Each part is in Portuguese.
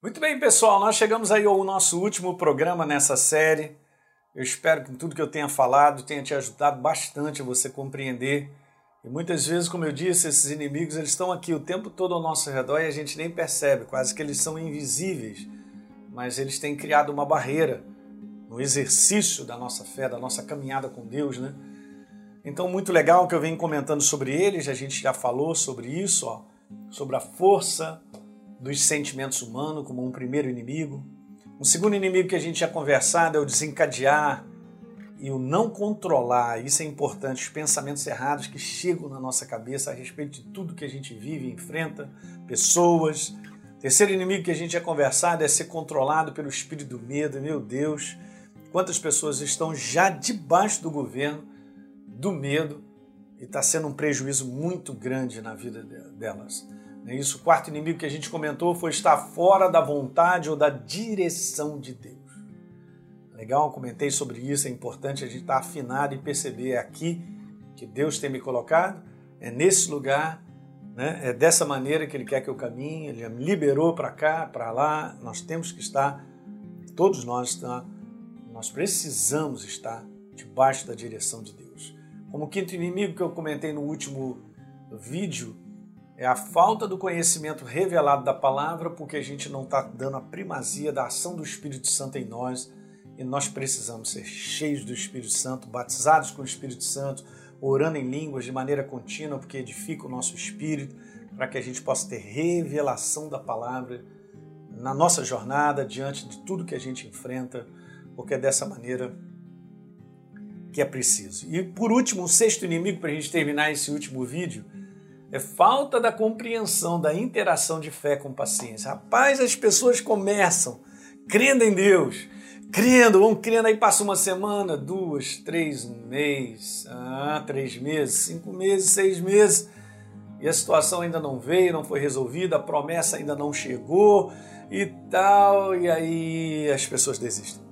Muito bem, pessoal, nós chegamos aí ao nosso último programa nessa série. Eu espero que tudo que eu tenha falado tenha te ajudado bastante a você compreender. E muitas vezes, como eu disse, esses inimigos eles estão aqui o tempo todo ao nosso redor e a gente nem percebe, quase que eles são invisíveis, mas eles têm criado uma barreira no exercício da nossa fé, da nossa caminhada com Deus, né? Então, muito legal que eu venho comentando sobre eles, a gente já falou sobre isso, ó, sobre a força dos sentimentos humanos como um primeiro inimigo. Um segundo inimigo que a gente já conversado é o desencadear e o não controlar. Isso é importante, os pensamentos errados que chegam na nossa cabeça a respeito de tudo que a gente vive enfrenta, pessoas. Terceiro inimigo que a gente já conversado é ser controlado pelo espírito do medo. Meu Deus, quantas pessoas estão já debaixo do governo do medo e está sendo um prejuízo muito grande na vida delas. Isso. O quarto inimigo que a gente comentou foi estar fora da vontade ou da direção de Deus. Legal? Comentei sobre isso. É importante a gente estar afinado e perceber aqui que Deus tem me colocado, é nesse lugar, né? é dessa maneira que Ele quer que eu caminhe. Ele me liberou para cá, para lá. Nós temos que estar, todos nós, tá? nós precisamos estar debaixo da direção de Deus. Como quinto inimigo que eu comentei no último vídeo, é a falta do conhecimento revelado da palavra, porque a gente não está dando a primazia da ação do Espírito Santo em nós e nós precisamos ser cheios do Espírito Santo, batizados com o Espírito Santo, orando em línguas de maneira contínua, porque edifica o nosso espírito, para que a gente possa ter revelação da palavra na nossa jornada, diante de tudo que a gente enfrenta, porque é dessa maneira que é preciso. E por último, um sexto inimigo, para a gente terminar esse último vídeo, é falta da compreensão da interação de fé com paciência. Rapaz, as pessoas começam crendo em Deus, crendo, vão crendo, aí passa uma semana, duas, três, um mês, ah, três meses, cinco meses, seis meses, e a situação ainda não veio, não foi resolvida, a promessa ainda não chegou e tal, e aí as pessoas desistem.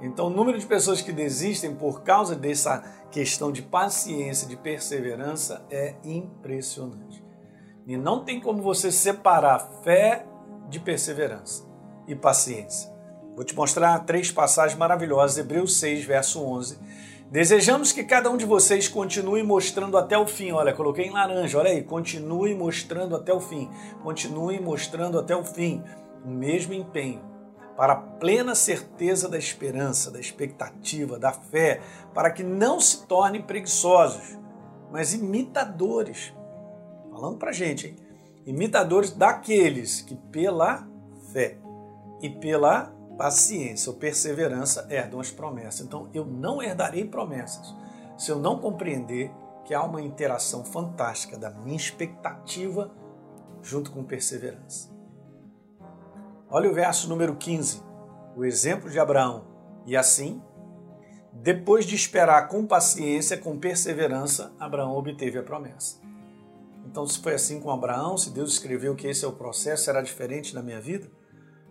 Então, o número de pessoas que desistem por causa dessa questão de paciência, de perseverança é impressionante. E não tem como você separar fé de perseverança e paciência. Vou te mostrar três passagens maravilhosas, Hebreus 6, verso 11. Desejamos que cada um de vocês continue mostrando até o fim. Olha, coloquei em laranja, olha aí, continue mostrando até o fim. Continue mostrando até o fim o mesmo empenho para a plena certeza da esperança, da expectativa, da fé, para que não se tornem preguiçosos, mas imitadores. Falando para a gente, hein? imitadores daqueles que pela fé e pela paciência ou perseverança herdam as promessas. Então eu não herdarei promessas se eu não compreender que há uma interação fantástica da minha expectativa junto com perseverança. Olha o verso número 15, o exemplo de Abraão. E assim, depois de esperar com paciência, com perseverança, Abraão obteve a promessa. Então, se foi assim com Abraão, se Deus escreveu que esse é o processo, será diferente na minha vida?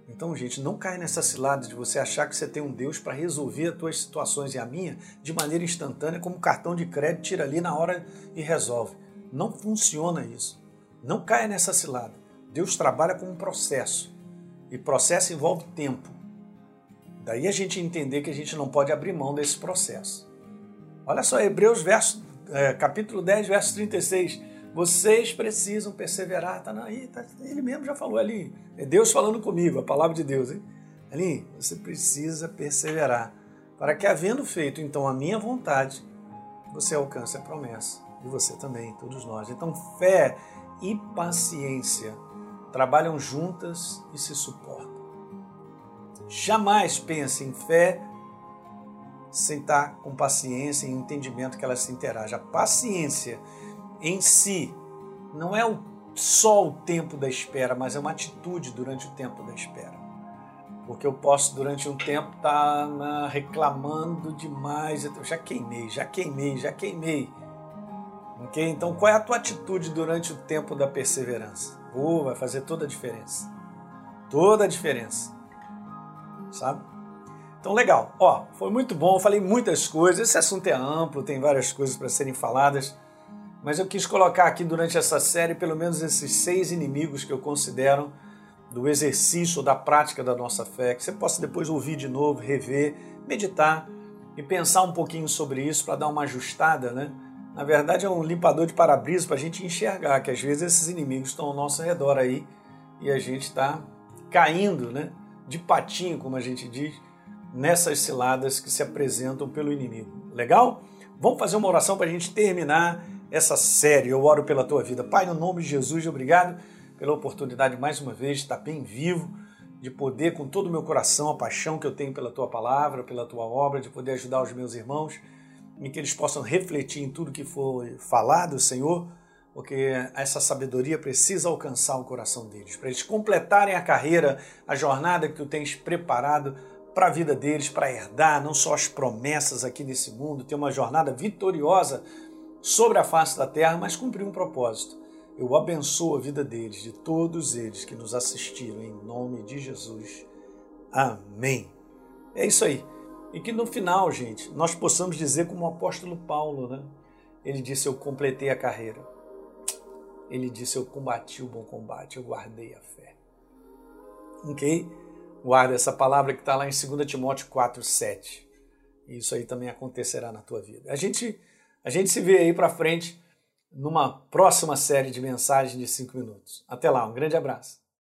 Então, gente, não cai nessa cilada de você achar que você tem um Deus para resolver as tuas situações e a minha de maneira instantânea, como cartão de crédito, tira ali na hora e resolve. Não funciona isso. Não caia nessa cilada. Deus trabalha com um processo. E processo envolve tempo. Daí a gente entender que a gente não pode abrir mão desse processo. Olha só, Hebreus verso, é, capítulo 10, verso 36. Vocês precisam perseverar. Tá aí, tá, ele mesmo já falou ali. É Deus falando comigo, a palavra de Deus. Hein? Ali, você precisa perseverar. Para que, havendo feito então a minha vontade, você alcance a promessa. E você também, todos nós. Então, fé e paciência trabalham juntas e se suportam. Jamais pense em fé sem estar com paciência e entendimento que ela se interage. A paciência em si não é só o tempo da espera, mas é uma atitude durante o tempo da espera. Porque eu posso, durante um tempo, estar tá reclamando demais. Eu já queimei, já queimei, já queimei. Okay? Então, qual é a tua atitude durante o tempo da perseverança? Vai fazer toda a diferença. Toda a diferença. Sabe? Então, legal. Ó, foi muito bom, falei muitas coisas. Esse assunto é amplo, tem várias coisas para serem faladas. Mas eu quis colocar aqui durante essa série pelo menos esses seis inimigos que eu considero do exercício, da prática da nossa fé, que você possa depois ouvir de novo, rever, meditar e pensar um pouquinho sobre isso para dar uma ajustada, né? Na verdade, é um limpador de para-brisa para a gente enxergar que às vezes esses inimigos estão ao nosso redor aí e a gente está caindo, né? De patinho, como a gente diz, nessas ciladas que se apresentam pelo inimigo. Legal? Vamos fazer uma oração para a gente terminar essa série. Eu oro pela tua vida. Pai, no nome de Jesus, obrigado pela oportunidade mais uma vez de estar bem vivo, de poder, com todo o meu coração, a paixão que eu tenho pela tua palavra, pela tua obra, de poder ajudar os meus irmãos e que eles possam refletir em tudo que foi falado, Senhor, porque essa sabedoria precisa alcançar o coração deles, para eles completarem a carreira, a jornada que tu tens preparado para a vida deles, para herdar não só as promessas aqui nesse mundo, ter uma jornada vitoriosa sobre a face da terra, mas cumprir um propósito. Eu abençoo a vida deles, de todos eles que nos assistiram, em nome de Jesus. Amém. É isso aí. E que no final, gente, nós possamos dizer como o apóstolo Paulo, né? Ele disse: Eu completei a carreira. Ele disse: Eu combati o bom combate, eu guardei a fé. Ok? Guarda essa palavra que está lá em 2 Timóteo 4, 7. Isso aí também acontecerá na tua vida. A gente, a gente se vê aí para frente numa próxima série de mensagens de 5 minutos. Até lá, um grande abraço.